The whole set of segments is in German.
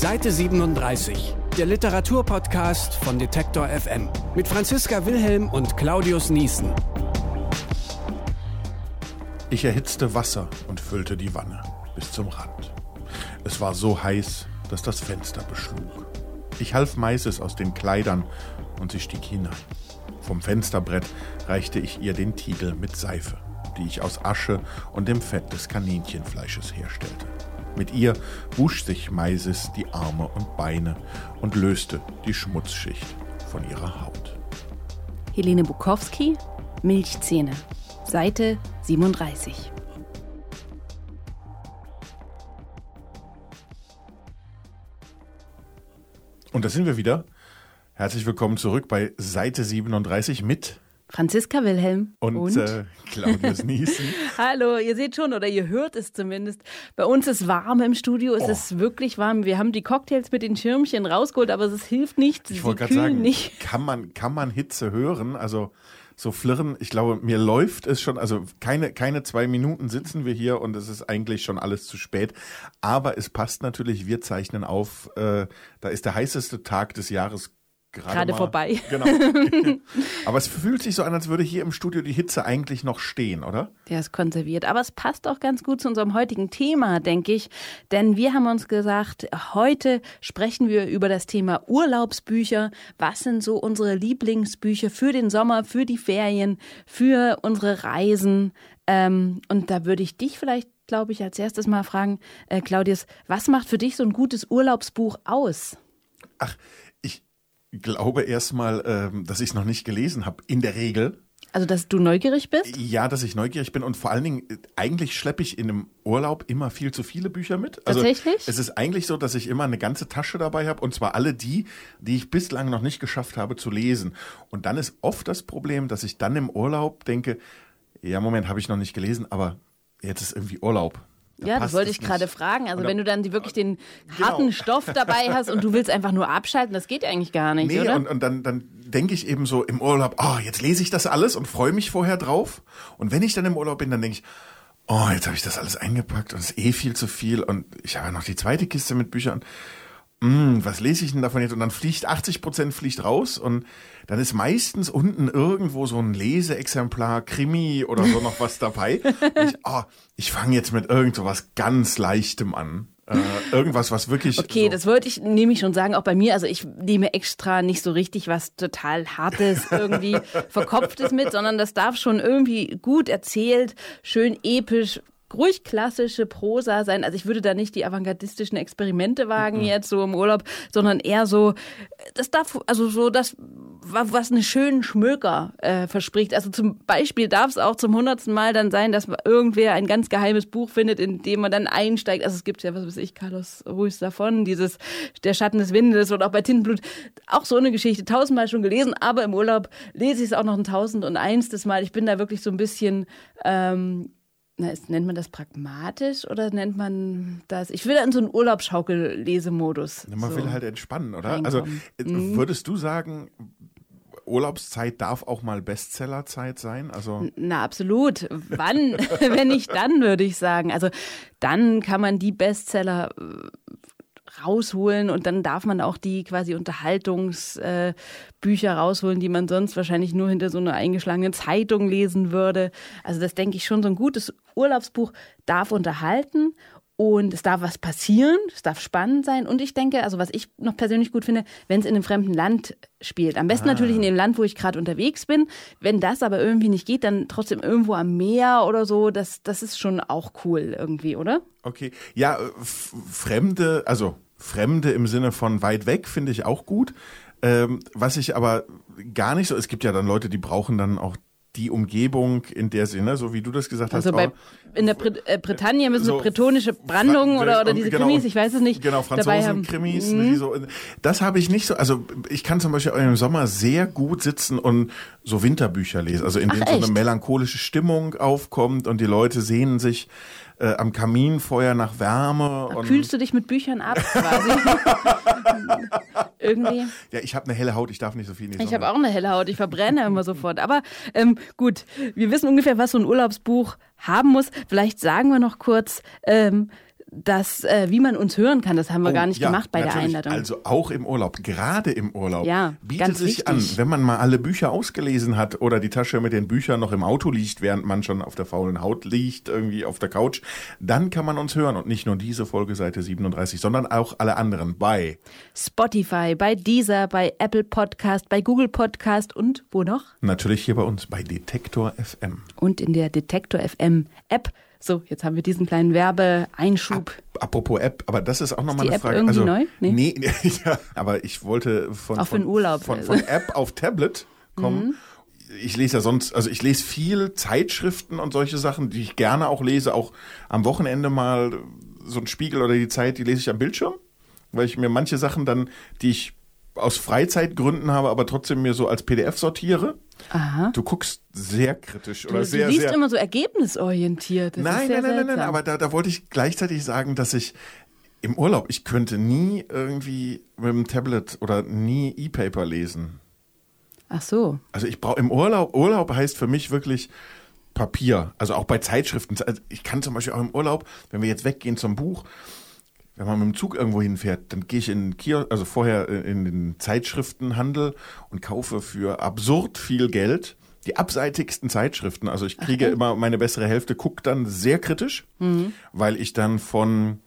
Seite 37, der Literaturpodcast von Detektor FM mit Franziska Wilhelm und Claudius Niesen. Ich erhitzte Wasser und füllte die Wanne bis zum Rand. Es war so heiß, dass das Fenster beschlug. Ich half Meises aus den Kleidern und sie stieg hinein. Vom Fensterbrett reichte ich ihr den Tiegel mit Seife, die ich aus Asche und dem Fett des Kaninchenfleisches herstellte. Mit ihr wusch sich Meises die Arme und Beine und löste die Schmutzschicht von ihrer Haut. Helene Bukowski, Milchzähne, Seite 37. Und da sind wir wieder. Herzlich willkommen zurück bei Seite 37 mit Franziska Wilhelm und, und? Äh, Claudius Niesen. Hallo, ihr seht schon oder ihr hört es zumindest. Bei uns ist warm im Studio, es Oh. ist wirklich warm. Wir haben die Cocktails mit den Schirmchen rausgeholt, aber es hilft nicht. Ich Sie wollte gerade sagen, nicht. kann man, kann man Hitze hören? Also so flirren, ich glaube, mir läuft es schon, also keine, keine zwei Minuten sitzen wir hier und es ist eigentlich schon alles zu spät. Aber es passt natürlich, wir zeichnen auf, äh, da ist der heißeste Tag des Jahres gerade Gerade mal- vorbei. Genau. Aber es fühlt sich so an, als würde hier im Studio die Hitze eigentlich noch stehen, oder? Der ist konserviert. Aber es passt auch ganz gut zu unserem heutigen Thema, denke ich. Denn wir haben uns gesagt, heute sprechen wir über das Thema Urlaubsbücher. Was sind so unsere Lieblingsbücher für den Sommer, für die Ferien, für unsere Reisen? Ähm, und da würde ich dich vielleicht, glaube ich, als erstes mal fragen, äh, Claudius, was macht für dich so ein gutes Urlaubsbuch aus? Ach, glaube erstmal, ähm, dass ich es noch nicht gelesen habe. In der Regel. Also, dass du neugierig bist? Ja, dass ich neugierig bin und vor allen Dingen, äh, eigentlich schleppe ich in einem Urlaub immer viel zu viele Bücher mit. Also Tatsächlich? Es ist eigentlich so, dass ich immer eine ganze Tasche dabei habe und zwar alle die, die ich bislang noch nicht geschafft habe zu lesen. Und dann ist oft das Problem, dass ich dann im Urlaub denke, ja, Moment, habe ich noch nicht gelesen, aber jetzt ist irgendwie Urlaub. Da Ja, das wollte ich gerade fragen. Also wenn du dann die, wirklich den Genau. harten Stoff dabei hast und du willst einfach nur abschalten, das geht eigentlich gar nicht, Nee, oder? und, und dann, dann denke ich eben so im Urlaub, oh, jetzt lese ich das alles und freue mich vorher drauf. Und wenn ich dann im Urlaub bin, dann denke ich, oh, jetzt habe ich das alles eingepackt und es ist eh viel zu viel und ich habe ja noch die zweite Kiste mit Büchern. Hm, was lese ich denn davon jetzt? Und dann fliegt 80 Prozent fliegt raus und dann ist meistens unten irgendwo so ein Leseexemplar, Krimi oder so noch was dabei. Und ich, oh, ich fange jetzt mit irgend so was ganz Leichtem an. Äh, irgendwas, was wirklich. Okay, so, das wollte ich nämlich schon sagen, auch bei mir. Also ich nehme extra nicht so richtig was total Hartes, irgendwie Verkopftes mit, sondern das darf schon irgendwie gut erzählt, schön episch, ruhig klassische Prosa sein. Also ich würde da nicht die avantgardistischen Experimente wagen jetzt so im Urlaub, sondern eher so, das darf, also so das, wa- was einen schönen Schmöker äh, verspricht. Also zum Beispiel darf es auch zum hundertsten Mal dann sein, dass irgendwer ein ganz geheimes Buch findet, in dem man dann einsteigt. Also es gibt ja, was weiß ich, Carlos Ruiz davon, dieses Der Schatten des Windes oder auch bei Tintenblut. Auch so eine Geschichte, tausendmal schon gelesen, aber im Urlaub lese ich es auch noch ein tausend und einstes Mal. Ich bin da wirklich so ein bisschen ähm, na, ist, nennt man das pragmatisch oder nennt man das? Ich will da in so einen Urlaubsschaukel-Lesemodus. Man so. will halt entspannen, oder? Also reinkommen. äh, würdest du sagen, Urlaubszeit darf auch mal Bestsellerzeit sein? Also Na, absolut. Wann? Wenn nicht dann, würde ich sagen. Also dann kann man die Bestseller äh, rausholen und dann darf man auch die quasi Unterhaltungsbücher äh, rausholen, die man sonst wahrscheinlich nur hinter so einer eingeschlagenen Zeitung lesen würde. Also das denke ich schon, so ein gutes Urlaubsbuch darf unterhalten und es darf was passieren, es darf spannend sein. Und ich denke, also was ich noch persönlich gut finde, wenn es in einem fremden Land spielt. Am besten natürlich in dem Land, wo ich gerade unterwegs bin. Wenn das aber irgendwie nicht geht, dann trotzdem irgendwo am Meer oder so. Das, das ist schon auch cool irgendwie, oder? okay, ja, Fremde, also Fremde im Sinne von weit weg finde ich auch gut. Ähm, was ich aber gar nicht so, es gibt ja dann Leute, die brauchen dann auch die Umgebung in der Sinne, so wie du das gesagt Also hast. bei, oh, in der Brit äh, Bretagne müssen so bretonische Brandungen oder, oder diese genau, Krimis, ich weiß es nicht, Genau. Franzosen-Krimis. Mhm. so, das habe ich nicht so. Also ich kann zum Beispiel im Sommer sehr gut sitzen und so Winterbücher lesen. Also in Ach, denen so eine melancholische Stimmung aufkommt und die Leute sehnen sich äh, am Kaminfeuer nach Wärme. Und, Kühlst du dich mit Büchern ab quasi? Irgendwie. ja, ich habe eine helle Haut, ich darf nicht so viel die Ich habe auch eine helle Haut, ich verbrenne immer sofort. Aber ähm, gut, wir wissen ungefähr, was so ein Urlaubsbuch haben muss. Vielleicht sagen wir noch kurz, ähm, das, äh, wie man uns hören kann. Das haben wir Oh, gar nicht ja, gemacht bei der natürlich. Einladung. Also auch im Urlaub, gerade im Urlaub, Ja, bietet ganz sich wichtig. an, wenn man mal alle Bücher ausgelesen hat oder die Tasche mit den Büchern noch im Auto liegt, während man schon auf der faulen Haut liegt, irgendwie auf der Couch, dann kann man uns hören und nicht nur diese Folge Seite 37, sondern auch alle anderen bei Spotify, bei Deezer, bei Apple Podcast, bei Google Podcast und wo noch? natürlich hier bei uns bei Detektor FM. Und in der Detektor FM App. So, jetzt haben wir diesen kleinen Werbeeinschub. Apropos App, aber das ist auch nochmal eine App Frage. irgendwie also, neu? Nee. Nee, ja, aber ich wollte von, Auch von, Urlaub. von, von App auf Tablet kommen. Ich lese ja sonst, also ich lese viel Zeitschriften und solche Sachen, die ich gerne auch lese, auch am Wochenende mal so ein Spiegel oder die Zeit, die lese ich am Bildschirm, weil ich mir manche Sachen dann, die ich aus Freizeitgründen habe, aber trotzdem mir so als PDF sortiere. Aha. Du guckst sehr kritisch oder Du, sehr, du liest sehr immer so ergebnisorientiert. Das nein, nein, nein, nein, nein, seltsam. aber da, da wollte ich gleichzeitig sagen, dass ich im Urlaub, ich könnte nie irgendwie mit dem Tablet oder nie E-Paper lesen. Ach so. Also ich brauche im Urlaub, Urlaub heißt für mich wirklich Papier. Also auch bei Zeitschriften. Also ich kann zum Beispiel auch im Urlaub, wenn wir jetzt weggehen zum Buch, wenn man mit dem Zug irgendwo hinfährt, dann gehe ich in Kiosk, also vorher in den Zeitschriftenhandel und kaufe für absurd viel Geld die abseitigsten Zeitschriften. Also ich kriege immer meine bessere Hälfte, guckt dann sehr kritisch, weil ich dann von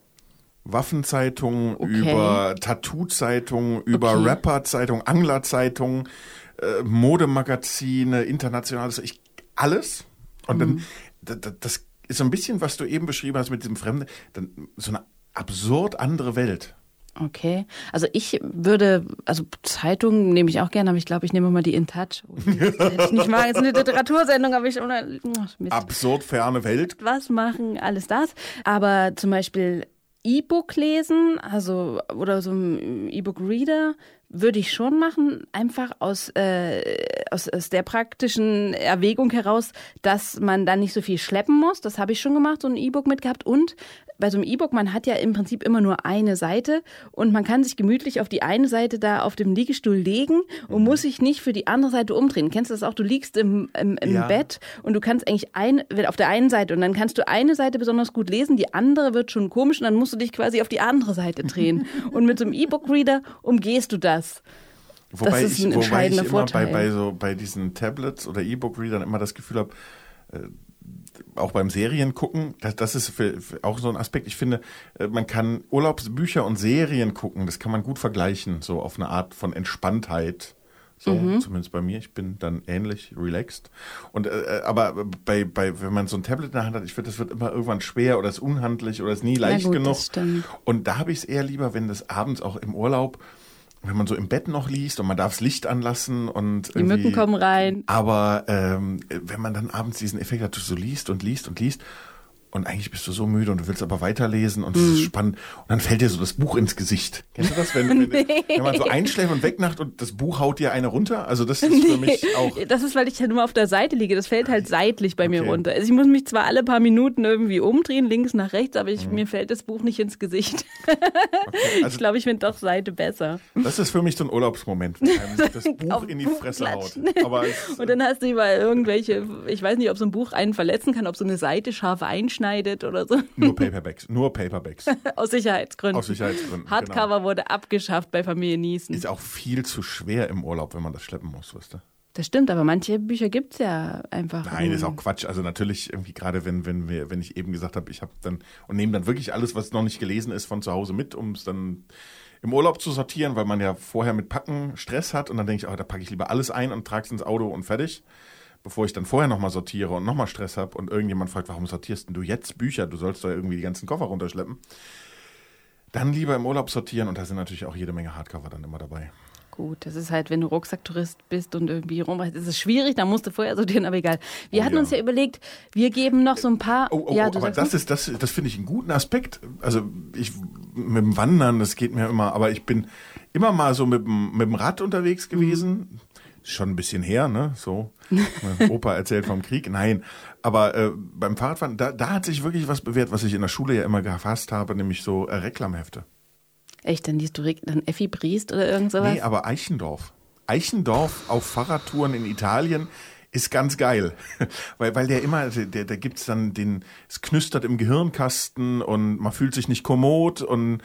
Waffenzeitungen Okay. über Tattoo-Zeitungen, über Okay. Rapper-Zeitungen, Angler-Zeitungen, äh, Modemagazine, internationales, ich, alles. Und dann, da- da- das ist so ein bisschen, was du eben beschrieben hast mit diesem Fremden, dann so eine absurd andere Welt. Okay. Also ich würde, also Zeitungen nehme ich auch gerne, aber ich glaube, ich nehme mal die In Touch. Oh, nicht mal. Jetzt eine Literatursendung, aber ich. Ach, Mist. Absurd ferne Welt. was machen, alles das. Aber zum Beispiel E-Book lesen, also oder so ein E-Book-Reader, würde ich schon machen, einfach aus, äh, aus, aus der praktischen Erwägung heraus, dass man dann nicht so viel schleppen muss. Das habe ich schon gemacht, so ein E-Book mitgehabt. Und bei so einem E-Book, man hat ja im Prinzip immer nur eine Seite und man kann sich gemütlich auf die eine Seite da auf dem Liegestuhl legen und muss sich nicht für die andere Seite umdrehen. Kennst du das auch? Du liegst im, im, im Ja. Bett und du kannst eigentlich ein, auf der einen Seite und dann kannst du eine Seite besonders gut lesen, die andere wird schon komisch und dann musst du dich quasi auf die andere Seite drehen. und mit so einem E-Book-Reader umgehst du das. Wobei ist ich, ein wobei ich immer bei, Vorteil. bei, so, bei diesen Tablets oder E-Book-Readern immer das Gefühl habe, äh, auch beim Serien gucken, das, das ist für, für auch so ein Aspekt. Ich finde, äh, man kann Urlaubsbücher und Serien gucken, das kann man gut vergleichen, so auf eine Art von Entspanntheit. So, Mhm. zumindest bei mir. Ich bin dann ähnlich relaxed. Und äh, äh, aber bei, bei, wenn man so ein Tablet in der Hand hat, ich finde, das wird immer irgendwann schwer oder ist unhandlich oder ist nie leicht gut, genug. das. Und da habe ich es eher lieber, wenn das abends auch im Urlaub, wenn man so im Bett noch liest und man darf das Licht anlassen und Die Mücken kommen rein. Aber ähm, wenn man dann abends diesen Effekt hat, du so liest und liest und liest und eigentlich bist du so müde und du willst aber weiterlesen und es Mhm. ist spannend und dann fällt dir so das Buch ins Gesicht. Kennst du das, wenn, wenn, wenn man so einschläft und wegnacht und das Buch haut dir eine runter? Also das ist für mich auch Das ist, weil ich halt nur auf der Seite liege. Das fällt halt seitlich bei mir Okay. runter. Also ich muss mich zwar alle paar Minuten irgendwie umdrehen, links nach rechts, aber Mhm. ich, mir fällt das Buch nicht ins Gesicht. also ich glaube, ich finde doch Seite besser. das ist für mich so ein Urlaubsmoment, wenn das Buch in die Buch Fresse haut. klatschen. Aber es, Und dann hast du überall irgendwelche, ich weiß nicht, ob so ein Buch einen verletzen kann, ob so eine Seite scharf einschneidet oder so. nur Paperbacks, nur Paperbacks. Aus Sicherheitsgründen. Aus Sicherheitsgründen, Hardcover genau. wurde abgeschafft bei Familie Niesen. Ist auch viel zu schwer im Urlaub, wenn man das schleppen muss, du? Das stimmt, aber manche Bücher gibt's ja einfach. Nein, ist auch Quatsch. Also natürlich irgendwie gerade, wenn, wenn wir, wenn ich eben gesagt habe, ich habe dann und nehme dann wirklich alles, was noch nicht gelesen ist, von zu Hause mit, um es dann im Urlaub zu sortieren, weil man ja vorher mit Packen Stress hat und dann denke ich, oh, da packe ich lieber alles ein und trage es ins Auto und fertig, bevor ich dann vorher nochmal sortiere und nochmal Stress habe und irgendjemand fragt, warum sortierst denn du jetzt Bücher? Du sollst doch irgendwie die ganzen Koffer runterschleppen. Dann lieber im Urlaub sortieren und da sind natürlich auch jede Menge Hardcover dann immer dabei. Gut, das ist halt, wenn du Rucksacktourist bist und irgendwie rumreist, ist es schwierig, da musst du vorher sortieren, aber egal. Wir Oh, hatten ja. uns ja überlegt, wir geben noch so ein paar. Oh, oh, ja, oh du aber das ist, das, das finde ich einen guten Aspekt. Also ich mit dem Wandern, das geht mir immer, aber ich bin immer mal so mit dem, mit dem Rad unterwegs gewesen. Schon ein bisschen her, ne? So. Mein Opa erzählt vom Krieg. Nein. Aber äh, beim Fahrradfahren, da, da hat sich wirklich was bewährt, was ich in der Schule ja immer gefasst habe, nämlich so äh, Reklamhefte. Echt, dann liest du Rick- dann Effi Briest oder irgend sowas? Nee, aber Eichendorf. Eichendorf auf Fahrradtouren in Italien ist ganz geil. weil, weil der immer, der, der gibt's dann den, es knüstert im Gehirnkasten und man fühlt sich nicht kommod und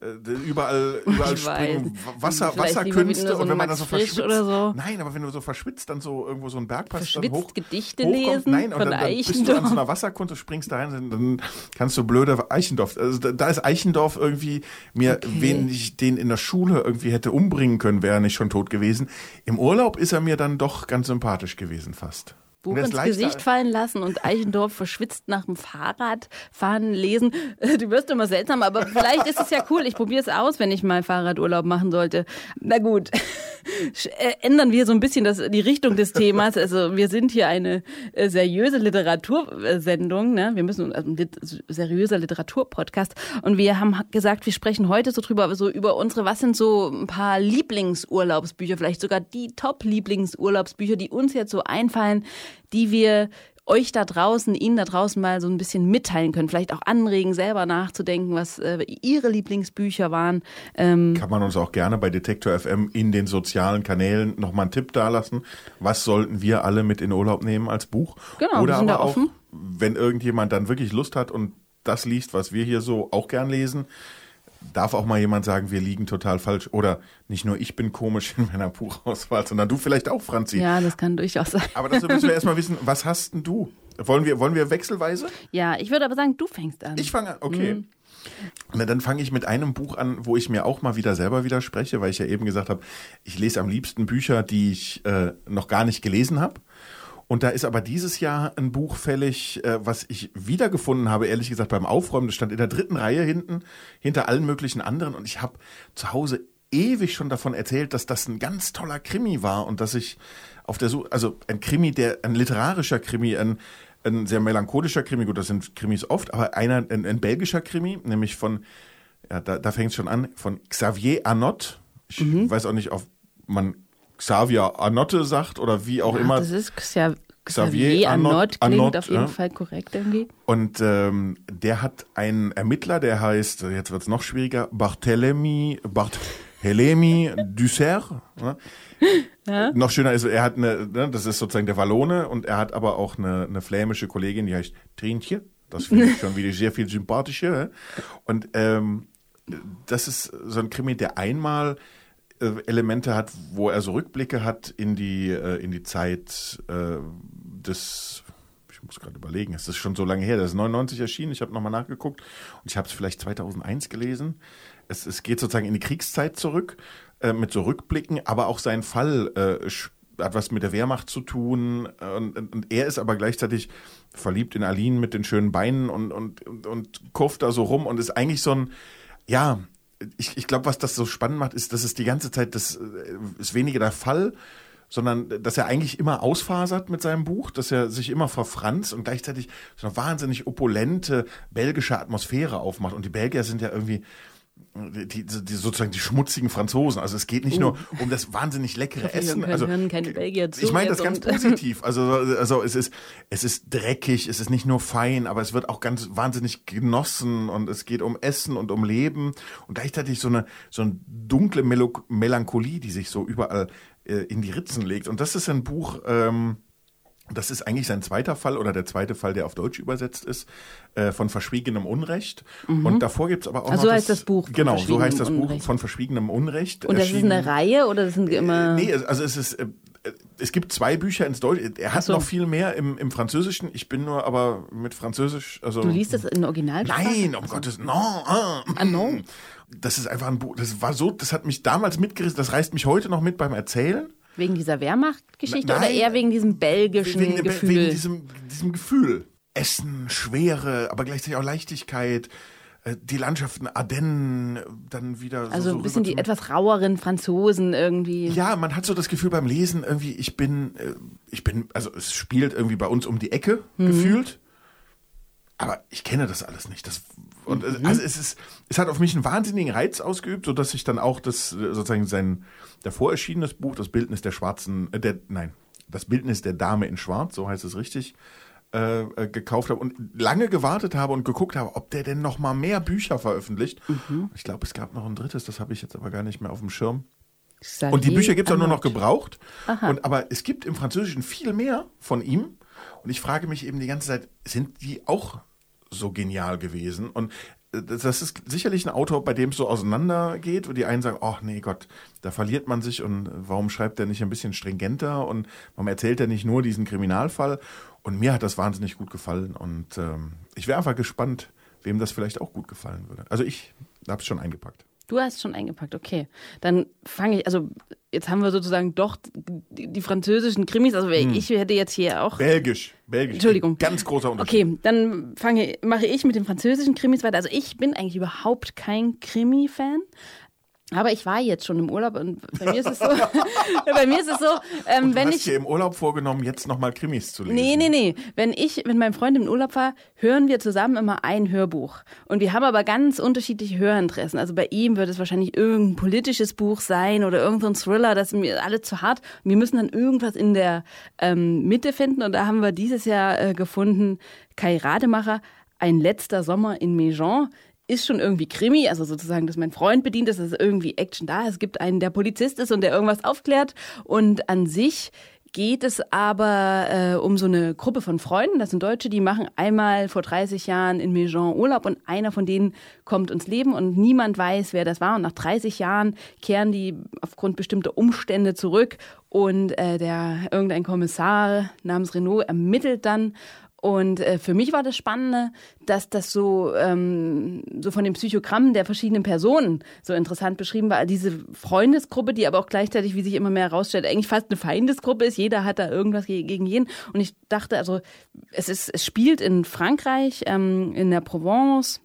überall, überall Ich springen weiß. Wasser, Vielleicht Wasserkünste so und wenn man dann so verschwitzt. oder so. Nein, aber wenn du so verschwitzt dann so irgendwo so ein Bergpass dann Verschwitzt hoch, Gedichte hochkommt, lesen nein, und dann, dann bist du an so einer Wasserkunde, springst da rein, dann kannst du blöder Eichendorf. Also da, da ist Eichendorf irgendwie mir, Okay. wen ich den in der Schule irgendwie hätte umbringen können, wäre er nicht schon tot gewesen. Im Urlaub ist er mir dann doch ganz sympathisch gewesen fast. Buch ins Gesicht fallen lassen und Eichendorff verschwitzt nach dem Fahrradfahren lesen. Du wirst immer seltsam, aber vielleicht ist es ja cool. Ich probiere es aus, wenn ich mal Fahrradurlaub machen sollte. Na gut, äh, ändern wir so ein bisschen das, die Richtung des Themas. Also wir sind hier eine äh, seriöse Literatursendung. Ne? Wir müssen also ein seriöser Literaturpodcast. Und wir haben gesagt, wir sprechen heute so drüber, so über unsere, was sind so ein paar Lieblingsurlaubsbücher, vielleicht sogar die Top-Lieblingsurlaubsbücher, die uns jetzt so einfallen, die wir euch da draußen, Ihnen da draußen mal so ein bisschen mitteilen können. Vielleicht auch anregen, selber nachzudenken, was äh, Ihre Lieblingsbücher waren. Ähm, kann man uns auch gerne bei Detektor FM in den sozialen Kanälen nochmal einen Tipp dalassen. Was sollten wir alle mit in Urlaub nehmen als Buch? Genau, Oder wir sind aber da auch, offen. wenn irgendjemand dann wirklich Lust hat und das liest, was wir hier so auch gern lesen, darf auch mal jemand sagen, wir liegen total falsch. Oder nicht nur ich bin komisch in meiner Buchauswahl, sondern du vielleicht auch, Franzi. ja, das kann durchaus sein. Aber dazu müssen wir erstmal wissen, was hast denn du? Wollen wir, wollen wir wechselweise? Ja, ich würde aber sagen, du fängst an. Ich fange an, okay. Mhm. Na, dann fange ich mit einem Buch an, wo ich mir auch mal wieder selber widerspreche, weil ich ja eben gesagt habe, ich lese am liebsten Bücher, die ich äh, noch gar nicht gelesen habe. Und da ist aber dieses Jahr ein Buch fällig, äh, was ich wiedergefunden habe, ehrlich gesagt, beim Aufräumen. Das stand in der dritten Reihe hinten, hinter allen möglichen anderen. Und ich habe zu Hause ewig schon davon erzählt, dass das ein ganz toller Krimi war und dass ich auf der Suche, also ein Krimi, der, ein literarischer Krimi, ein, ein sehr melancholischer Krimi, gut, das sind Krimis oft, aber einer, ein, ein belgischer Krimi, nämlich von, ja, da, da fängt es schon an, von Xavier Anot. Ich Mhm. weiß auch nicht, ob man Xavier Anotte sagt oder wie auch Ach, immer. das ist Xavier, Xavier Xavier Anot- Anot, klingt Anot, auf jeden ja. Fall korrekt irgendwie. Und ähm, der hat einen Ermittler, der heißt, jetzt wird's noch schwieriger, Barthélemy, Barthélemy Dussert. Ne? Noch schöner ist, er hat eine, ne, das ist sozusagen der Wallone und er hat aber auch eine, eine flämische Kollegin, die heißt Trintje. Das finde ich schon wieder sehr viel sympathischer. Und ähm, das ist so ein Krimi, der einmal Elemente hat, wo er so Rückblicke hat in die, äh, in die Zeit äh, des, ich muss gerade überlegen, es ist schon so lange her, das ist 99 erschienen, ich habe nochmal nachgeguckt und ich habe es vielleicht 2001 gelesen. Es, es geht sozusagen in die Kriegszeit zurück, äh, mit so Rückblicken, aber auch sein Fall äh, hat was mit der Wehrmacht zu tun äh, und, und, und er ist aber gleichzeitig verliebt in Aline mit den schönen Beinen und, und, und, und kurft da so rum und ist eigentlich so ein, ja, ich, ich glaube, was das so spannend macht, ist, dass es die ganze Zeit, das äh, ist weniger der Fall, sondern dass er eigentlich immer ausfasert mit seinem Buch, dass er sich immer verfranst und gleichzeitig so eine wahnsinnig opulente belgische Atmosphäre aufmacht. Und die Belgier sind ja irgendwie die, die, die sozusagen die schmutzigen Franzosen. Also es geht nicht nur um das wahnsinnig leckere Uh. hoffe, Essen. hören- Also hören keine Belgier zu ich meine das ganz positiv. Also also es ist es ist dreckig, es ist nicht nur fein, aber es wird auch ganz wahnsinnig genossen und es geht um Essen und um Leben und gleichzeitig so eine so eine dunkle Melo Melancholie, die sich so überall äh, in die Ritzen legt. Und das ist ein Buch. Ähm, das ist eigentlich sein zweiter Fall oder der zweite Fall, der auf Deutsch übersetzt ist, äh, von verschwiegenem Unrecht. Und davor gibt's aber auch Ah, noch so heißt das Buch, von Genau, so heißt das verschwiegenem Buch Unrecht. von verschwiegenem Unrecht. Und das ist eine Reihe oder das sind immer. Nee, also es ist, äh, es gibt zwei Bücher ins Deutsche. Er hat so. noch viel mehr im, im Französischen. Ich bin nur aber mit Französisch, also. Du liest das in Originalsprache? Nein, um Gottes, no, ah, Ah, no. Das ist einfach ein Buch, das war so, das hat mich damals mitgerissen, das reißt mich heute noch mit beim Erzählen. Wegen dieser Wehrmachtgeschichte oder eher wegen diesem belgischen Wegen, Gefühl? wegen diesem, diesem Gefühl. Essen, Schwere, aber gleichzeitig auch Leichtigkeit. Äh, Die Landschaften Ardennen, dann wieder so. also so ein bisschen die etwas raueren Franzosen irgendwie. Ja, man hat so das Gefühl beim Lesen irgendwie, ich bin, äh, ich bin, also es spielt irgendwie bei uns um die Ecke gefühlt, aber ich kenne das alles nicht. Das, und äh, also es ist, es hat auf mich einen wahnsinnigen Reiz ausgeübt, so dass ich dann auch das äh, sozusagen sein davor erschienenes Buch, das Bildnis der schwarzen, äh, der, nein, das Bildnis der Dame in Schwarz, so heißt es richtig. Äh, äh, gekauft habe und lange gewartet habe und geguckt habe, ob der denn noch mal mehr Bücher veröffentlicht. Ich glaube, es gab noch ein drittes, das habe ich jetzt aber gar nicht mehr auf dem Schirm. Xavier Und die Bücher gibt es auch nur noch gebraucht. Und, aber es gibt im Französischen viel mehr von ihm. Und ich frage mich eben die ganze Zeit, sind die auch so genial gewesen? Und das ist sicherlich ein Autor, bei dem es so auseinandergeht, wo die einen sagen, ach nee Gott, da verliert man sich und warum schreibt er nicht ein bisschen stringenter und warum erzählt er nicht nur diesen Kriminalfall? Und mir hat das wahnsinnig gut gefallen und ähm, ich wäre einfach gespannt, wem das vielleicht auch gut gefallen würde. Also ich habe es schon eingepackt. Du hast schon eingepackt, okay. Dann fange ich, also jetzt haben wir sozusagen doch die, die französischen Krimis, also Hm. ich hätte jetzt hier auch. Belgisch, Belgisch. Entschuldigung. Ganz großer Unterschied. Okay, dann fange, mache ich mit den französischen Krimis weiter. Also ich bin eigentlich überhaupt kein Krimi-Fan. Aber ich war jetzt schon im Urlaub und bei mir ist es so, bei mir ist es so, ähm, Du wenn hast ich dir im Urlaub vorgenommen, jetzt nochmal Krimis zu lesen. Nee, nee, nee. Wenn ich mit meinem Freund im Urlaub war, hören wir zusammen immer ein Hörbuch. Und wir haben aber ganz unterschiedliche Hörinteressen. Also bei ihm wird es wahrscheinlich irgendein politisches Buch sein oder irgendein Thriller, das ist mir alle zu hart. Wir müssen dann irgendwas in der ähm, Mitte finden. Und da haben wir dieses Jahr äh, gefunden, Kai Rademacher, Ein letzter Sommer in Méjean. Ist schon irgendwie Krimi, also sozusagen, dass mein Freund bedient ist, dass irgendwie Action da. ist. Es gibt einen, der Polizist ist und der irgendwas aufklärt. Und an sich geht es aber äh, um so eine Gruppe von Freunden, das sind Deutsche, die machen einmal vor 30 Jahren in Méjean Urlaub und einer von denen kommt ins Leben und niemand weiß, wer das war. Und nach 30 Jahren kehren die aufgrund bestimmter Umstände zurück und äh, der irgendein Kommissar namens Renault ermittelt dann und äh, für mich war das Spannende, dass das so, ähm, so von den Psychogrammen der verschiedenen Personen so interessant beschrieben war. Diese Freundesgruppe, die aber auch gleichzeitig, wie sich immer mehr herausstellt, eigentlich fast eine Feindesgruppe ist. Jeder hat da irgendwas ge gegen jeden. Und ich dachte, also es, ist, es spielt in Frankreich, ähm, in der Provence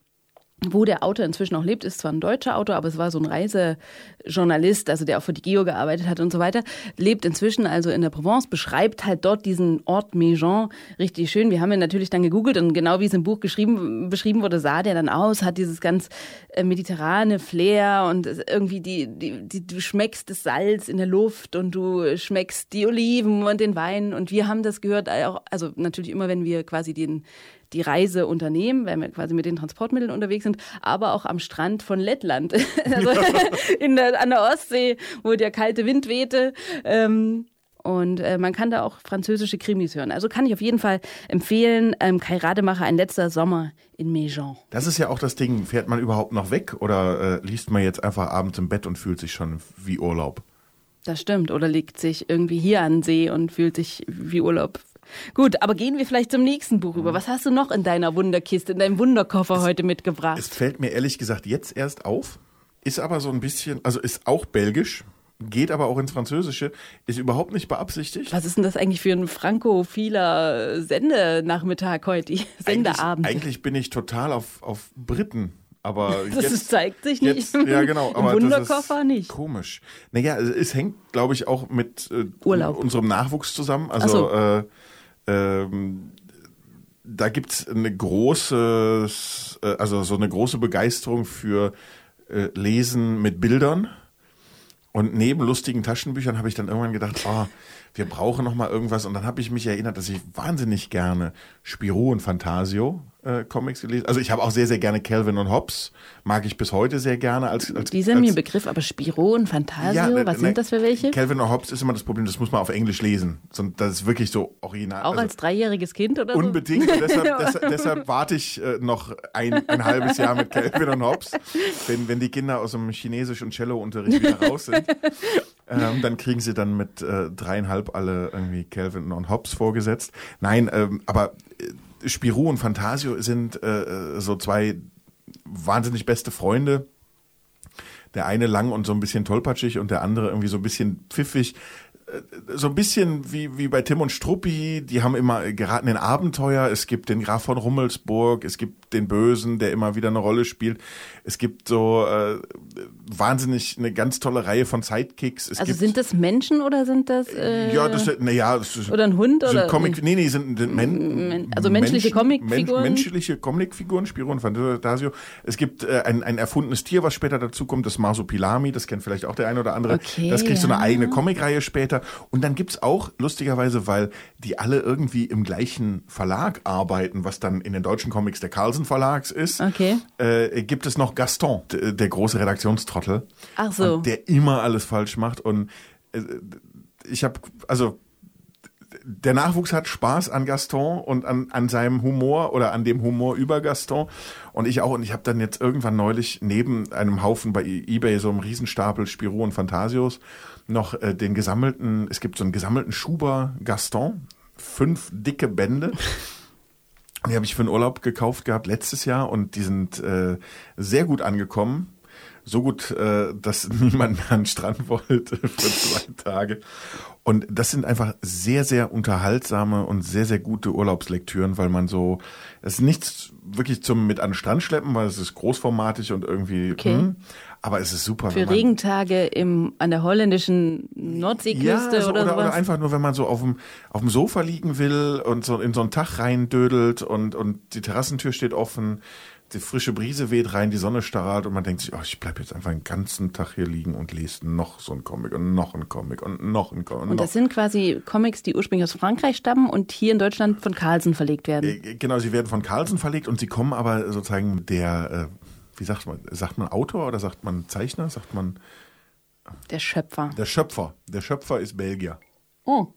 wo der Autor inzwischen auch lebt, ist zwar ein deutscher Autor, aber es war so ein Reisejournalist, also der auch für die Geo gearbeitet hat und so weiter, lebt inzwischen also in der Provence, beschreibt halt dort diesen Ort Méjean richtig schön. Wir haben ihn natürlich dann gegoogelt und genau wie es im Buch geschrieben, beschrieben wurde, sah der dann aus, hat dieses ganz äh, mediterrane Flair und irgendwie die, die, die, du schmeckst das Salz in der Luft und du schmeckst die Oliven und den Wein und wir haben das gehört, also natürlich immer, wenn wir quasi den die Reise unternehmen, wenn wir quasi mit den Transportmitteln unterwegs sind, aber auch am Strand von Lettland, also in der, an der Ostsee, wo der kalte Wind wehte. Ähm, und äh, man kann da auch französische Krimis hören. Also kann ich auf jeden Fall empfehlen, ähm, Kai Rademacher, ein letzter Sommer in Méjean. Das ist ja auch das Ding. Fährt man überhaupt noch weg oder äh, liest man jetzt einfach abends im Bett und fühlt sich schon wie Urlaub? Das stimmt. Oder legt sich irgendwie hier an den See und fühlt sich wie Urlaub. Gut, aber gehen wir vielleicht zum nächsten Buch über. Was hast du noch in deiner Wunderkiste, in deinem Wunderkoffer heute mitgebracht? Es fällt mir ehrlich gesagt jetzt erst auf, ist aber so ein bisschen, also ist auch belgisch, geht aber auch ins Französische, ist überhaupt nicht beabsichtigt. Was ist denn das eigentlich für ein frankophiler Sendenachmittag heute? Eigentlich, Sendeabend. eigentlich bin ich total auf, auf Briten. Aber das jetzt, zeigt sich nicht. Jetzt, ja, genau. Im Aber das Wunderkoffer ist nicht. Komisch. Naja, es, es hängt, glaube ich, auch mit äh, unserem Nachwuchs zusammen. Also so. äh, ähm, da gibt's eine große, äh, also so eine große Begeisterung für äh, Lesen mit Bildern. Und neben lustigen Taschenbüchern habe ich dann irgendwann gedacht, oh, wir brauchen noch mal irgendwas. Und dann habe ich mich erinnert, dass ich wahnsinnig gerne Spirou und Fantasio äh, Comics gelesen. Also ich habe auch sehr, sehr gerne Calvin und Hobbes. Mag ich bis heute sehr gerne als als Die sind mir ein Begriff, aber Spiro und Fantasio, ne, was ne, sind das für welche? Calvin und Hobbes ist immer das Problem, das muss man auf Englisch lesen. Das ist wirklich so original. Auch also, als dreijähriges Kind oder so? Unbedingt. Deshalb, deshalb, deshalb warte ich äh, noch ein, ein halbes Jahr mit Calvin und Hobbes. Wenn, wenn die Kinder aus dem Chinesisch- und Cello-Unterricht wieder raus sind, ähm, dann kriegen sie dann mit äh, dreieinhalb alle irgendwie Calvin und Hobbes vorgesetzt. Nein, ähm, aber äh, Spirou und Fantasio sind äh, so zwei wahnsinnig beste Freunde. Der eine lang und so ein bisschen tollpatschig und der andere irgendwie so ein bisschen pfiffig. Äh, So ein bisschen wie, wie bei Tim und Struppi, die haben immer geraten in Abenteuer. Es gibt den Graf von Rummelsburg, es gibt den Bösen, der immer wieder eine Rolle spielt. Es gibt so äh, wahnsinnig eine ganz tolle Reihe von Sidekicks. Es also gibt, sind das Menschen oder sind das äh, ja, das naja, ist, oder ein Hund sind oder Comic, nee, nee, sind, sind Men, Men- also menschliche Comicfiguren? Men, menschliche Comicfiguren, Spiro und Fantasio. Es gibt äh, ein, ein erfundenes Tier, was später dazu kommt, das Marsupilami, das kennt vielleicht auch der eine oder andere. Okay, das kriegt so eine ja. eigene Comicreihe später. Und dann gibt's auch, lustigerweise, weil die alle irgendwie im gleichen Verlag arbeiten, was dann in den deutschen Comics der Carlsen Verlags ist, Okay. äh, gibt es noch Gaston, der große Redaktionstrottel. Ach so. Der immer alles falsch macht. Und äh, ich habe, also der Nachwuchs hat Spaß an Gaston und an, an seinem Humor oder an dem Humor über Gaston. Und ich auch. Und ich habe dann jetzt irgendwann neulich neben einem Haufen bei Ebay, so einem Riesenstapel Spirou und Fantasios, noch äh, den gesammelten, es gibt so einen gesammelten Schuber Gaston. Fünf dicke Bände. Die habe ich für den Urlaub gekauft gehabt letztes Jahr und die sind äh, sehr gut angekommen. So gut, äh, dass niemand mehr an den Strand wollte für zwei Tage. Und das sind einfach sehr, sehr unterhaltsame und sehr, sehr gute Urlaubslektüren, weil man so, es ist nichts wirklich zum mit an den Strand schleppen, weil es ist großformatig und irgendwie, Okay. hm, aber es ist super. Für Regentage im, an der holländischen Nordseeküste ja, so, oder, oder, sowas. oder einfach nur, wenn man so auf dem, auf dem Sofa liegen will und so in so einen Tag reindödelt und, und die Terrassentür steht offen, die frische Brise weht rein, die Sonne strahlt und man denkt sich, oh, ich bleib jetzt einfach den ganzen Tag hier liegen und lese noch so einen Comic und noch einen Comic und noch einen Comic. und das sind quasi Comics, die ursprünglich aus Frankreich stammen und hier in Deutschland von Carlsen verlegt werden. Äh, Genau, sie werden von Carlsen verlegt und sie kommen aber sozusagen der, äh, wie sagt man, sagt man Autor oder sagt man Zeichner, sagt man Der Schöpfer. der Schöpfer. Der Schöpfer ist Belgier. Oh,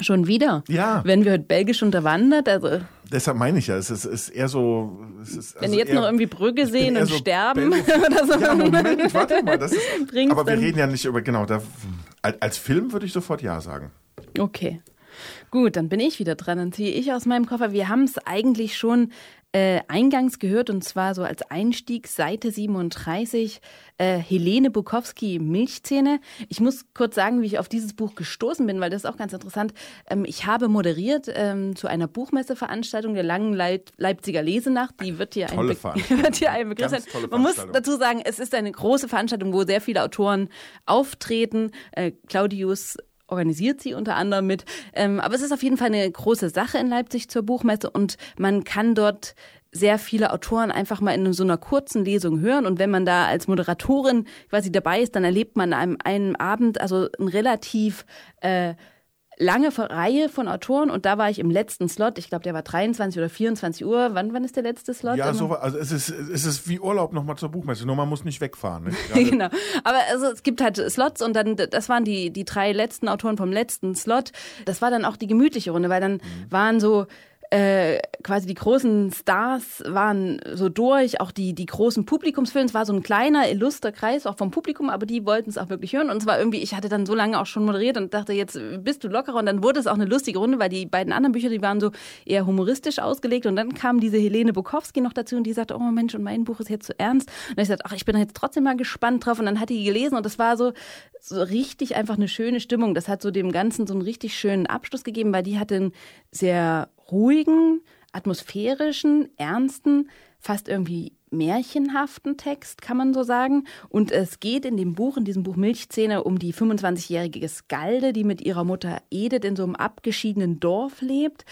schon wieder? Ja. Wenn wir heute Belgisch unterwandert, also Deshalb meine ich ja, es ist, ist eher so. Ist, wenn also jetzt eher, noch irgendwie Brügge sehen und so sterben oder so. Ja, Moment, warte mal. Das ist, aber wir reden ja nicht über, genau, da, als als Film würde ich sofort Ja sagen. Okay. Gut, dann bin ich wieder dran. Dann ziehe ich aus meinem Koffer. Wir haben es eigentlich schon äh, eingangs gehört und zwar so als Einstieg Seite 37 äh, Helene Bukowski Milchzähne. Ich muss kurz sagen, wie ich auf dieses Buch gestoßen bin, weil das ist auch ganz interessant. Ähm, ich habe moderiert ähm, zu einer Buchmesseveranstaltung der langen Leip Leipziger Lesenacht. Die wird hier, ein, Be wird hier ein Begriff sein. Man muss dazu sagen, es ist eine große Veranstaltung, wo sehr viele Autoren auftreten. Äh, Claudius organisiert sie unter anderem mit. Ähm, aber es ist auf jeden Fall eine große Sache in Leipzig zur Buchmesse und man kann dort sehr viele Autoren einfach mal in so einer kurzen Lesung hören. Und wenn man da als Moderatorin quasi dabei ist, dann erlebt man an einem, einem Abend also ein relativ äh, lange Reihe von Autoren und da war ich im letzten Slot. Ich glaube, der war 23 oder 24 Uhr. Wann, wann ist der letzte Slot? Ja, so, also es ist, es ist wie Urlaub nochmal zur Buchmesse, nur man muss nicht wegfahren. Ne? Gerade- genau. Aber also es gibt halt Slots und dann, das waren die, die drei letzten Autoren vom letzten Slot. Das war dann auch die gemütliche Runde, weil dann Mhm. waren so äh, quasi die großen Stars waren so durch, auch die, die großen Publikumsfilme. Es war so ein kleiner, illuster Kreis auch vom Publikum, aber die wollten es auch wirklich hören. Und es war irgendwie, ich hatte dann so lange auch schon moderiert und dachte, jetzt bist du lockerer. Und dann wurde es auch eine lustige Runde, weil die beiden anderen Bücher, die waren so eher humoristisch ausgelegt. Und dann kam diese Helene Bukowski noch dazu und die sagte, oh Mensch, und mein Buch ist jetzt zu ernst. Und ich sagte, ach, ich bin jetzt trotzdem mal gespannt drauf. Und dann hat die gelesen und das war so, so richtig einfach eine schöne Stimmung. Das hat so dem Ganzen so einen richtig schönen Abschluss gegeben, weil die hatte einen sehr ruhigen, atmosphärischen, ernsten, fast irgendwie märchenhaften Text, kann man so sagen. Und es geht in dem Buch, in diesem Buch Milchzähne, um die 25-jährige Skalde, die mit ihrer Mutter Edith in so einem abgeschiedenen Dorf lebt.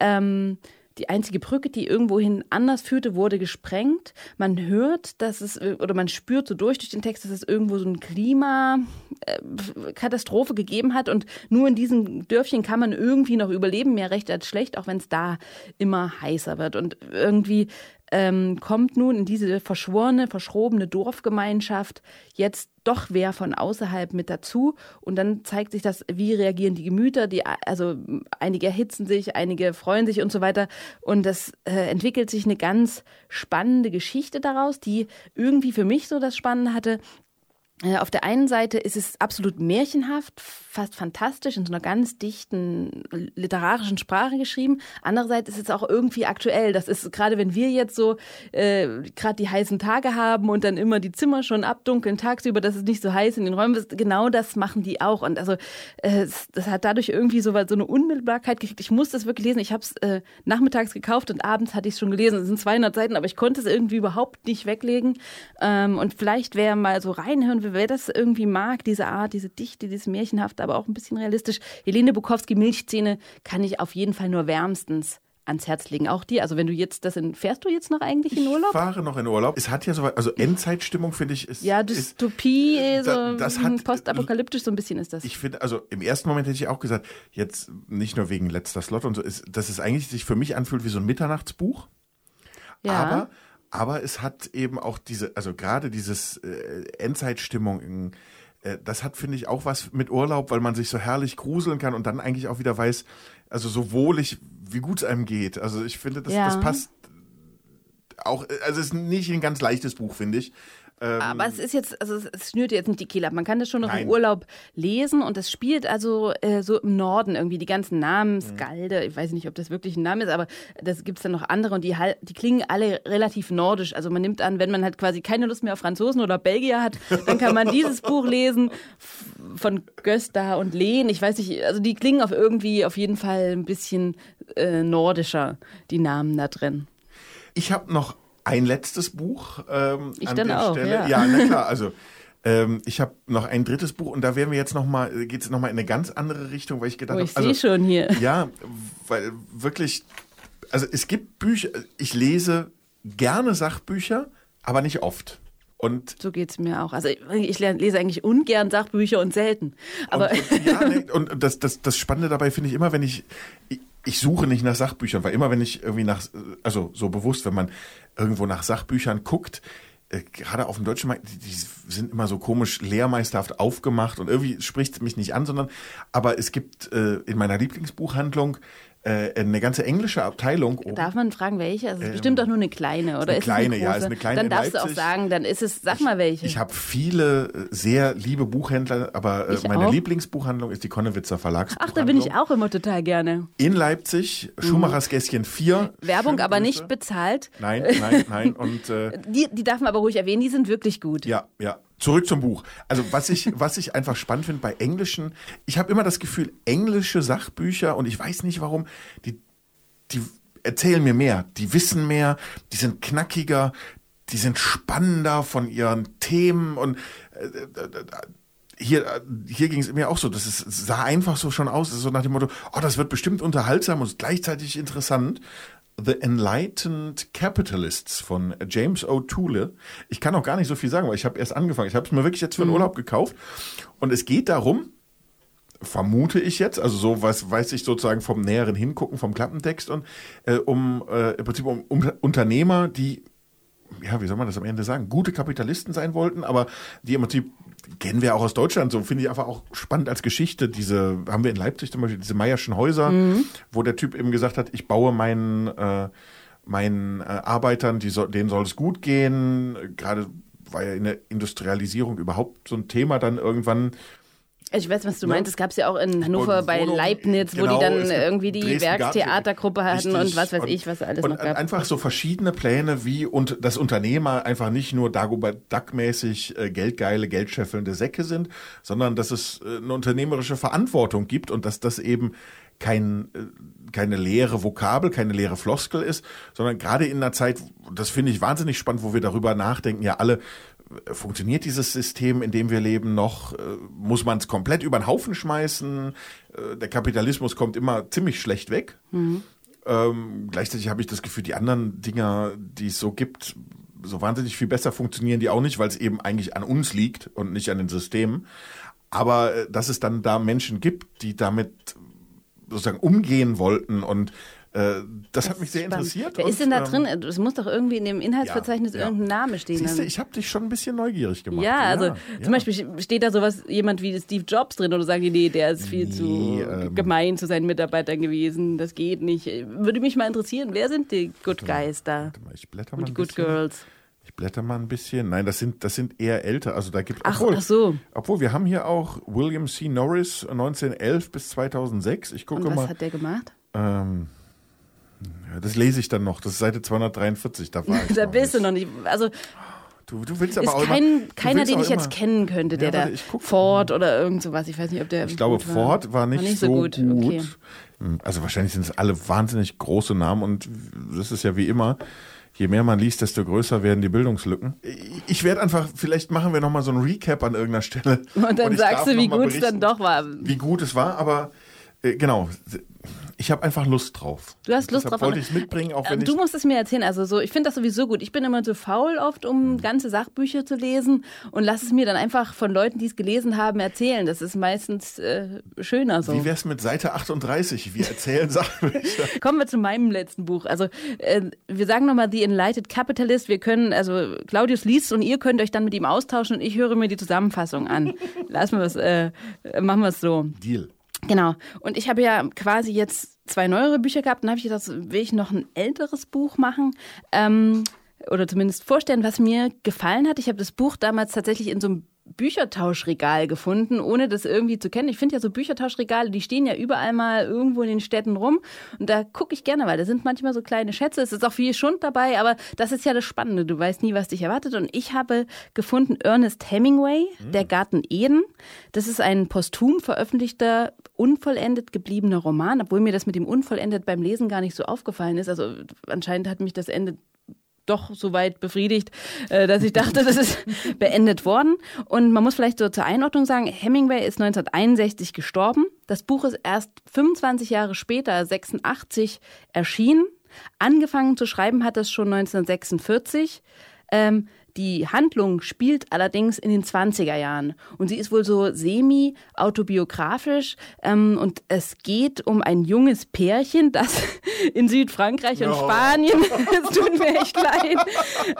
Ähm, die einzige Brücke, die irgendwohin anders führte, wurde gesprengt. Man hört, dass es, oder man spürt so durch, durch den Text, dass es irgendwo so eine Klimakatastrophe gegeben hat. Und nur in diesem Dörfchen kann man irgendwie noch überleben, mehr recht als schlecht, auch wenn es da immer heißer wird. Und irgendwie ähm, kommt nun in diese verschworene, verschrobene Dorfgemeinschaft jetzt doch wer von außerhalb mit dazu. Und dann zeigt sich das, wie reagieren die Gemüter, die, also einige erhitzen sich, einige freuen sich und so weiter. Und das äh, entwickelt sich eine ganz spannende Geschichte daraus, die irgendwie für mich so das Spannende hatte, auf der einen Seite ist es absolut märchenhaft, fast fantastisch, in so einer ganz dichten literarischen Sprache geschrieben. Andererseits ist es auch irgendwie aktuell. Das ist gerade, wenn wir jetzt so äh, gerade die heißen Tage haben und dann immer die Zimmer schon abdunkeln tagsüber, dass es nicht so heiß in den Räumen ist. Genau das machen die auch. Und also äh, das hat dadurch irgendwie so, so eine Unmittelbarkeit gekriegt. Ich musste es wirklich lesen. Ich habe es äh, nachmittags gekauft und abends hatte ich es schon gelesen. Es sind 200 Seiten, aber ich konnte es irgendwie überhaupt nicht weglegen. Ähm, und vielleicht wer mal so reinhören wer das irgendwie mag, diese Art, diese Dichte, dieses Märchenhafte, aber auch ein bisschen realistisch. Helene Bukowski Milchzähne kann ich auf jeden Fall nur wärmstens ans Herz legen. Auch dir. Also wenn du jetzt das in, fährst du jetzt noch eigentlich in Ich Urlaub? fahre noch in Urlaub. Es hat ja so, also Endzeitstimmung finde ich ist. Ja, ist, Dystopie, so da- das hat- postapokalyptisch so ein bisschen ist das. ich finde, also im ersten Moment hätte ich auch gesagt, jetzt nicht nur wegen letzter Slot und so, ist, dass es eigentlich sich für mich anfühlt wie so ein Mitternachtsbuch. Ja. Aber, aber es hat eben auch diese, also gerade dieses äh, Endzeitstimmung, äh, das hat, finde ich, auch was mit Urlaub, weil man sich so herrlich gruseln kann und dann eigentlich auch wieder weiß, also so wohlig, wie gut es einem geht. Also ich finde, das, Ja. das passt auch, also es ist nicht ein ganz leichtes Buch, finde ich. Aber es ist jetzt, also es- schnürt jetzt nicht die Kehle ab. Man kann das schon noch Nein. im Urlaub lesen und es spielt also äh, so im Norden irgendwie. Die ganzen Namen, Skalde, ich weiß nicht, ob das wirklich ein Name ist, aber das gibt es dann noch andere und die, die klingen alle relativ nordisch. Also man nimmt an, wenn man halt quasi keine Lust mehr auf Franzosen oder Belgier hat, dann kann man dieses Buch lesen von Gösta und Lehn. Ich weiß nicht, also die klingen auf irgendwie auf jeden Fall ein bisschen äh, nordischer, die Namen da drin. Ich habe noch ein letztes Buch. Ähm, Ich an dann der auch, Stelle. ja. na klar. Also ähm, ich habe noch ein drittes Buch und da werden wir jetzt noch mal, geht es noch mal in eine ganz andere Richtung, weil ich gedacht Oh, habe, ich sehe schon hier. ja, weil wirklich, also es gibt Bücher, ich lese gerne Sachbücher, aber nicht oft. Und So geht's mir auch. Also ich, lese eigentlich ungern Sachbücher und selten. Aber und, und, ja, und das, das, das Spannende dabei finde ich immer, wenn ich, ich, suche nicht nach Sachbüchern, weil immer, wenn ich irgendwie nach, also so bewusst, wenn man irgendwo nach Sachbüchern guckt, äh, gerade auf dem deutschen Markt, die, die sind immer so komisch lehrmeisterhaft aufgemacht und irgendwie spricht es mich nicht an, sondern, aber es gibt äh, in meiner Lieblingsbuchhandlung äh, eine ganze englische Abteilung. oben. darf man fragen, welche? Also es ist bestimmt doch nur eine kleine, oder eine ist kleine, ja, ist eine kleine Dann darfst du auch sagen, dann ist es, sag mal welche. Ich habe viele äh, sehr liebe Buchhändler, aber äh, Ich meine auch. Lieblingsbuchhandlung ist die Konnewitzer Ach, Verlagsbuchhandlung. da bin ich auch immer total gerne. In Leipzig, Schumachers Gässchen 4. Werbung, aber nicht bezahlt. Nein, nein, nein. Und äh, Die, die darf man aber ruhig erwähnen, die sind wirklich gut. ja, ja. Zurück zum Buch. Also was ich, was ich einfach spannend finde bei englischen, ich habe immer das Gefühl, englische Sachbücher, und ich weiß nicht warum, die, die erzählen mir mehr, die wissen mehr, die sind knackiger, die sind spannender von ihren Themen und äh, äh, äh, hier, äh, hier ging es mir auch so, das ist, sah einfach so schon aus, so nach dem Motto, oh, das wird bestimmt unterhaltsam und gleichzeitig interessant. The Enlightened Capitalists von James O'Toole. Ich kann auch gar nicht so viel sagen, weil ich habe erst angefangen. Ich habe es mir wirklich jetzt für den Urlaub gekauft. Und es geht darum, vermute ich jetzt, also so was weiß ich sozusagen vom näheren Hingucken, vom Klappentext und äh, um äh, im Prinzip um, um Unternehmer, die ja, wie soll man das am Ende sagen, gute Kapitalisten sein wollten, aber die im Prinzip kennen wir auch aus Deutschland, so finde ich einfach auch spannend als Geschichte. Diese haben wir in Leipzig zum Beispiel diese Meierschen Häuser, wo der Typ eben gesagt hat, ich baue meinen äh, meinen äh, Arbeitern, die soll, denen soll es gut gehen. Gerade war ja in der Industrialisierung überhaupt so ein Thema dann irgendwann. Ich weiß, was du Ne? meinst. Es gab es ja auch in Hannover Und bei Leibniz, wo genau, die dann es gibt irgendwie die Dresden Werkstheatergruppe hatten und was weiß Und- ich, was alles noch gab. einfach so verschiedene Pläne, wie und das Unternehmer einfach nicht nur Dagobert Duck-mäßig äh, geldgeile, geldscheffelnde Säcke sind, sondern dass es äh, eine unternehmerische Verantwortung gibt und dass das eben kein, äh, keine leere Vokabel, keine leere Floskel ist, sondern gerade in einer Zeit, das finde ich wahnsinnig spannend, wo wir darüber nachdenken, ja alle, funktioniert dieses System, in dem wir leben, noch? Äh, Muss man es komplett über den Haufen schmeißen? Äh, Der Kapitalismus kommt immer ziemlich schlecht weg. Ähm, gleichzeitig habe ich das Gefühl, die anderen Dinger, die es so gibt, so wahnsinnig viel besser funktionieren die auch nicht, weil es eben eigentlich an uns liegt und nicht an den Systemen. Aber äh, dass es dann da Menschen gibt, die damit sozusagen umgehen wollten und äh, das, hat mich sehr Spannend. interessiert. Wer ist denn da ähm, drin? Es muss doch irgendwie in dem Inhaltsverzeichnis ja, ja. irgendein Name stehen. Siehst du, dann. ich habe dich schon ein bisschen neugierig gemacht. ja, also ja. zum Beispiel steht da sowas, jemand wie Steve Jobs drin oder sagen die, nee, der ist viel Nee, zu ähm, gemein zu seinen Mitarbeitern gewesen, das geht nicht. Würde mich mal interessieren, wer sind die Good Guys da Warte mal, ich blätter mal und die ein Good bisschen. Girls? Ich blätter mal ein bisschen. Nein, das sind, das sind eher älter. Also da gibt Ach, obwohl, ach so. Obwohl, wir haben hier auch William C. Norris 1911 bis 2006. Ich gucke Und was mal. hat der gemacht? Ähm, ja, das lese ich dann noch. Das ist Seite 243. Da war ich da bist du nicht. noch nicht. Also Du, du willst aber ist auch kein, immer, du keiner, den ich jetzt kennen könnte, der Ja, da Ford oder irgend sowas. Ich weiß nicht, ob der. Ich glaube, gut war. Ford war nicht, so gut. Okay. Hm, Also wahrscheinlich sind es alle wahnsinnig große Namen und das ist ja wie immer. Je mehr man liest, desto größer werden die Bildungslücken. Ich- werde einfach, vielleicht machen wir nochmal so ein Recap an irgendeiner Stelle. Und dann darf sagst du, wie mal gut es dann doch war. Wie gut es war, aber äh, genau. Ich habe einfach Lust drauf. Du hast Lust Deshalb drauf. wollte ich es mitbringen, auch wenn du musst es mir erzählen. Also so, ich finde das sowieso gut. Ich bin immer zu faul oft, um ganze Sachbücher zu lesen und lass es mir dann einfach von Leuten, die es gelesen haben, erzählen. Das ist meistens äh, schöner so. Wie wär's mit Seite 38? Wir erzählen Sachbücher. Kommen wir zu meinem letzten Buch. Also äh, wir sagen nochmal The Enlightened Capitalist. Wir können, also Claudius liest und ihr könnt euch dann mit ihm austauschen und ich höre mir die Zusammenfassung an. Lassen wir es, äh, machen wir es so. Deal. Genau. Und ich habe ja quasi jetzt zwei neuere Bücher gehabt. Dann habe ich gedacht, will ich noch ein älteres Buch machen. Ähm, oder zumindest vorstellen, was mir gefallen hat. Ich habe das Buch damals tatsächlich in so einem Büchertauschregal gefunden, ohne das irgendwie zu kennen. Ich finde ja so Büchertauschregale, die stehen ja überall mal irgendwo in den Städten rum. Und da gucke ich gerne, weil da sind manchmal so kleine Schätze. Es ist auch viel Schund dabei, aber das ist ja das Spannende. Du weißt nie, was dich erwartet. Und ich habe gefunden Ernest Hemingway, Der Garten Eden. Das ist ein posthum veröffentlichter, unvollendet gebliebener Roman, obwohl mir das mit dem unvollendet beim Lesen gar nicht so aufgefallen ist. Also anscheinend hat mich das Ende doch so weit befriedigt, äh, dass ich dachte, das ist beendet worden. Und man muss vielleicht so zur Einordnung sagen, Hemingway ist 1961 gestorben. Das Buch ist erst 25 Jahre später, 86, erschienen. Angefangen zu schreiben hat es schon 1946. Ähm, die Handlung spielt allerdings in den 20er Jahren und sie ist wohl so semi-autobiografisch ähm, und es geht um ein junges Pärchen, das in Südfrankreich und Oh. Spanien, es tut mir echt leid,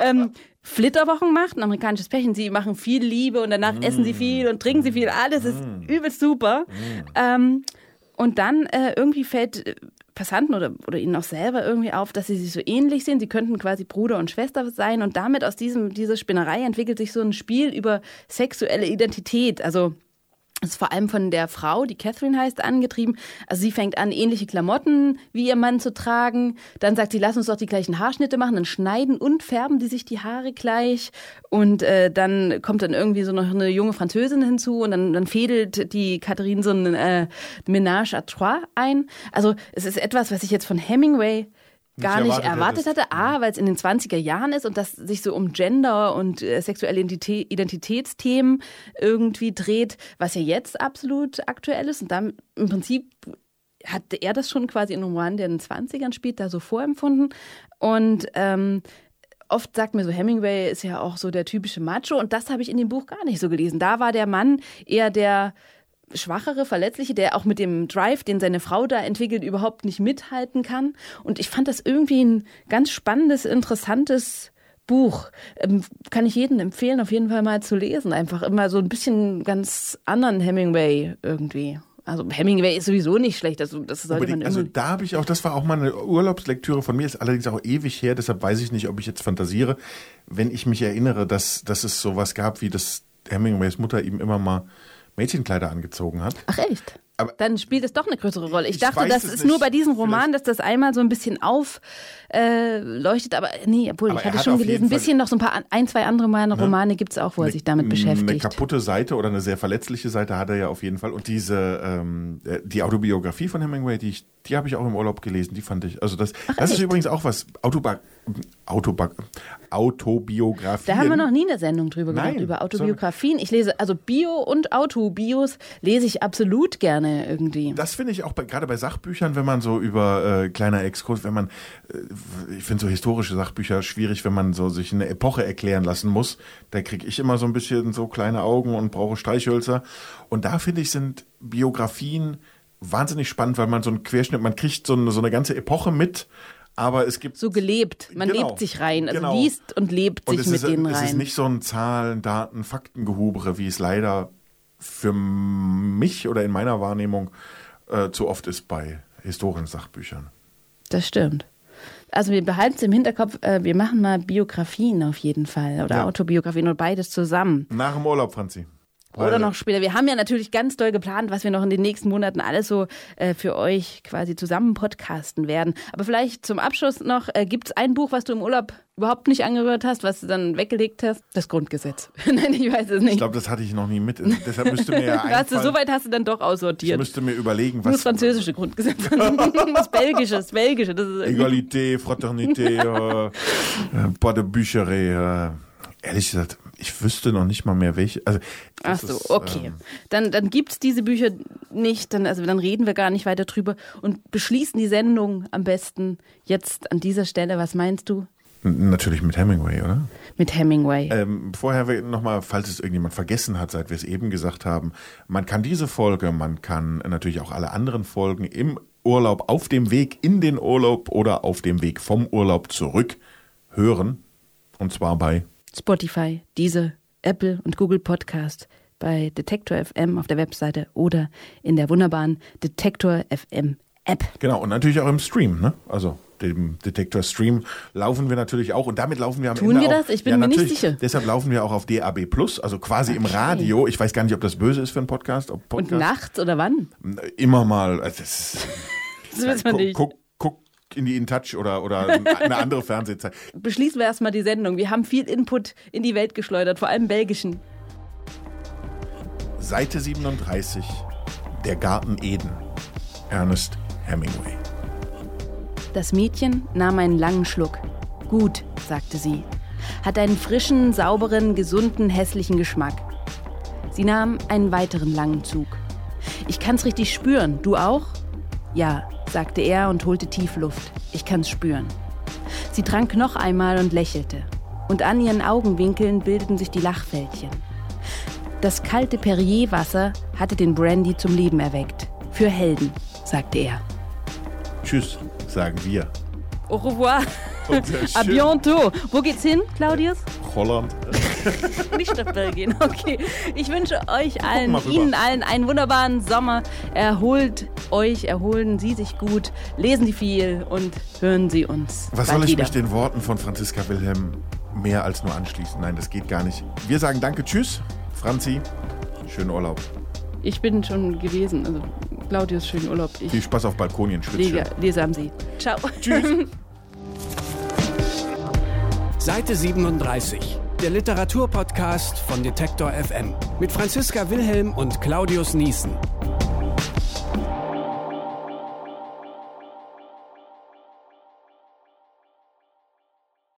ähm, Flitterwochen macht, ein amerikanisches Pärchen. Sie machen viel Liebe und danach essen sie viel und trinken sie viel. Alles ist übelst super. Ähm, und dann äh, irgendwie fällt Passanten oder, oder ihnen auch selber irgendwie auf, dass sie sich so ähnlich sind. Sie könnten quasi Bruder und Schwester sein. Und damit aus diesem, dieser Spinnerei entwickelt sich so ein Spiel über sexuelle Identität. Also ist vor allem von der Frau, die Catherine heißt, angetrieben. Also sie fängt an, ähnliche Klamotten wie ihr Mann zu tragen. Dann sagt sie, lass uns doch die gleichen Haarschnitte machen. Dann schneiden und färben die sich die Haare gleich. Und äh, dann kommt dann irgendwie so noch eine junge Französin hinzu und dann, dann fädelt die Catherine so ein äh, Ménage à trois ein. Also es ist etwas, was ich jetzt von Hemingway gar Nicht erwartet erwartet hatte. A, weil es in den 20er Jahren ist und das sich so um Gender und äh, sexuelle Identitä Identitätsthemen irgendwie dreht, was ja jetzt absolut aktuell ist. Und dann im Prinzip hatte er das schon quasi in einem Roman, der in den 20ern spielt, da so vorempfunden. Und ähm, oft sagt mir so, Hemingway ist ja auch so der typische Macho und das habe ich in dem Buch gar nicht so gelesen. Da war der Mann eher der schwachere, verletzliche, der auch mit dem Drive, den seine Frau da entwickelt, überhaupt nicht mithalten kann. Und ich fand das irgendwie ein ganz spannendes, interessantes Buch. Ähm, kann ich jedem empfehlen, auf jeden Fall mal zu lesen. Einfach immer so ein bisschen ganz anderen Hemingway irgendwie. Also Hemingway ist sowieso nicht schlecht, also das sollte man. Also da habe ich auch, das war auch mal eine Urlaubslektüre von mir, ist allerdings auch ewig her, deshalb weiß ich nicht, ob ich jetzt fantasiere. Wenn ich mich erinnere, dass, dass es sowas gab, wie das Hemingways Mutter ihm immer mal Mädchenkleider angezogen hat. Ach echt? Aber- Dann spielt es doch eine größere Rolle. Ich, Ich dachte, das ist nur nicht. bei diesem Roman, Vielleicht- dass das einmal so ein bisschen aufleuchtet, äh, aber nee, obwohl, Aber ich hatte hat schon gelesen, ein bisschen noch so ein paar, ein, zwei andere meine Romane gibt es auch, wo er sich damit Eine beschäftigt. kaputte Seite oder eine sehr verletzliche Seite hat er ja auf jeden Fall. Und diese, ähm, äh, die Autobiografie von Hemingway, die ich, die habe ich auch im Urlaub gelesen, die fand ich, also das, das ist übrigens auch was, Autoba Autoba Autobiografie. Da haben wir noch nie eine Sendung drüber gemacht, Nein, über Autobiografien. Ich lese, also Bio- und Autobios lese ich absolut gerne irgendwie. Das finde ich auch bei, gerade bei Sachbüchern, wenn man so über äh, kleiner Exkurs, wenn man, äh, ich finde so historische Sachbücher schwierig, wenn man so sich eine Epoche erklären lassen muss. Da kriege ich immer so ein bisschen so kleine Augen und brauche Streichhölzer. Und da finde ich sind Biografien wahnsinnig spannend, weil man so einen Querschnitt, man kriegt so eine, so eine ganze Epoche mit. Aber es gibt So gelebt. Man Genau. lebt sich rein, also Genau. liest und lebt sich mit ist, denen es ist rein. nicht so ein Zahlen, Daten, Faktengehubere, wie es leider für mich oder in meiner Wahrnehmung äh, zu oft ist bei historischen Sachbüchern. Das stimmt. Also wir behalten es im Hinterkopf, äh, wir machen mal Biografien auf jeden Fall oder Ja. Autobiografien oder beides zusammen. Nach dem Urlaub, Franzi. Oder Weil- noch später. Wir haben ja natürlich ganz doll geplant, was wir noch in den nächsten Monaten alles so äh, für euch quasi zusammen podcasten werden. Aber vielleicht zum Abschluss noch, äh, gibt es ein Buch, was du im Urlaub überhaupt nicht angerührt hast, was du dann weggelegt hast? Das Grundgesetz. Nein, ich weiß es nicht. Ich glaube, das hatte ich noch nie mit. Deshalb müsste mir ja hast du, so weit hast du dann doch ich aussortiert. müsste mir überlegen, Nur das was französische Grundgesetz. das belgische, das belgische. Das Egalité, Fraternité, äh, äh, pas de Bücherei. Äh, ehrlich gesagt, ich wüsste noch nicht mal mehr welche. Also, Ach so, ist, okay. ähm, dann dann gibt es diese Bücher nicht, dann, also dann reden wir gar nicht weiter drüber und beschließen die Sendung am besten jetzt an dieser Stelle. Was meinst du? natürlich mit Hemingway, oder? Mit Hemingway. Ähm, vorher nochmal, falls es irgendjemand vergessen hat, seit wir es eben gesagt haben, man kann diese Folge, man kann natürlich auch alle anderen Folgen im Urlaub, auf dem Weg in den Urlaub oder auf dem Weg vom Urlaub zurück hören. Und zwar bei Spotify, Deezer, Apple und Google Podcast, bei Detektor FM auf der Webseite oder in der wunderbaren Detektor FM App. Genau, und natürlich auch im Stream, ne? Also dem Detektor Stream laufen wir natürlich auch und damit laufen wir am Tun Ende wir das? Ich bin mir nicht sicher. Deshalb laufen wir auch auf DAB Plus, also quasi im Radio. Ich weiß gar nicht, ob das böse ist für einen Podcast. Ob Und Podcast nachts oder wann? immer mal. Also das ist, Das wissen wir nicht. guck in die InTouch oder oder eine andere Fernsehzeit. Beschließen wir erstmal die Sendung. Wir haben viel Input in die Welt geschleudert, vor allem belgischen. Seite 37, Der Garten Eden. Ernest Hemingway. Das Mädchen nahm einen langen Schluck. Gut, sagte sie. Hat einen frischen, sauberen, gesunden, hässlichen Geschmack. Sie nahm einen weiteren langen Zug. Ich kann's richtig spüren. Du auch? Ja, sagte er und holte tief Luft. Ich kann's spüren. Sie trank noch einmal und lächelte. Und an ihren Augenwinkeln bildeten sich die Lachfältchen. Das kalte Perrier-Wasser hatte den Brandy zum Leben erweckt. Für Helden, sagte er. Tschüss, sagen wir. Au revoir. Sehr A schön. bientôt. Wo geht's hin, Claudius? Holland. Nicht nach Belgien. Okay. Ich wünsche euch allen. Ihnen allen einen wunderbaren Sommer. Erholt euch, erholen Sie sich gut, lesen Sie viel und hören Sie uns. Was bald soll ich wieder. mich den Worten von Franziska Wilhelm mehr als nur anschließen? Nein, das geht gar nicht. Wir sagen Danke, Tschüss. Franzi, schönen Urlaub. Ich bin schon gewesen. Also Claudius, schönen Urlaub. Ich Viel Spaß auf Balkonien, schön. lese am See. Ciao. Tschüss. Seite 37, der Literaturpodcast von Detektor FM mit Franziska Wilhelm und Claudius Niesen.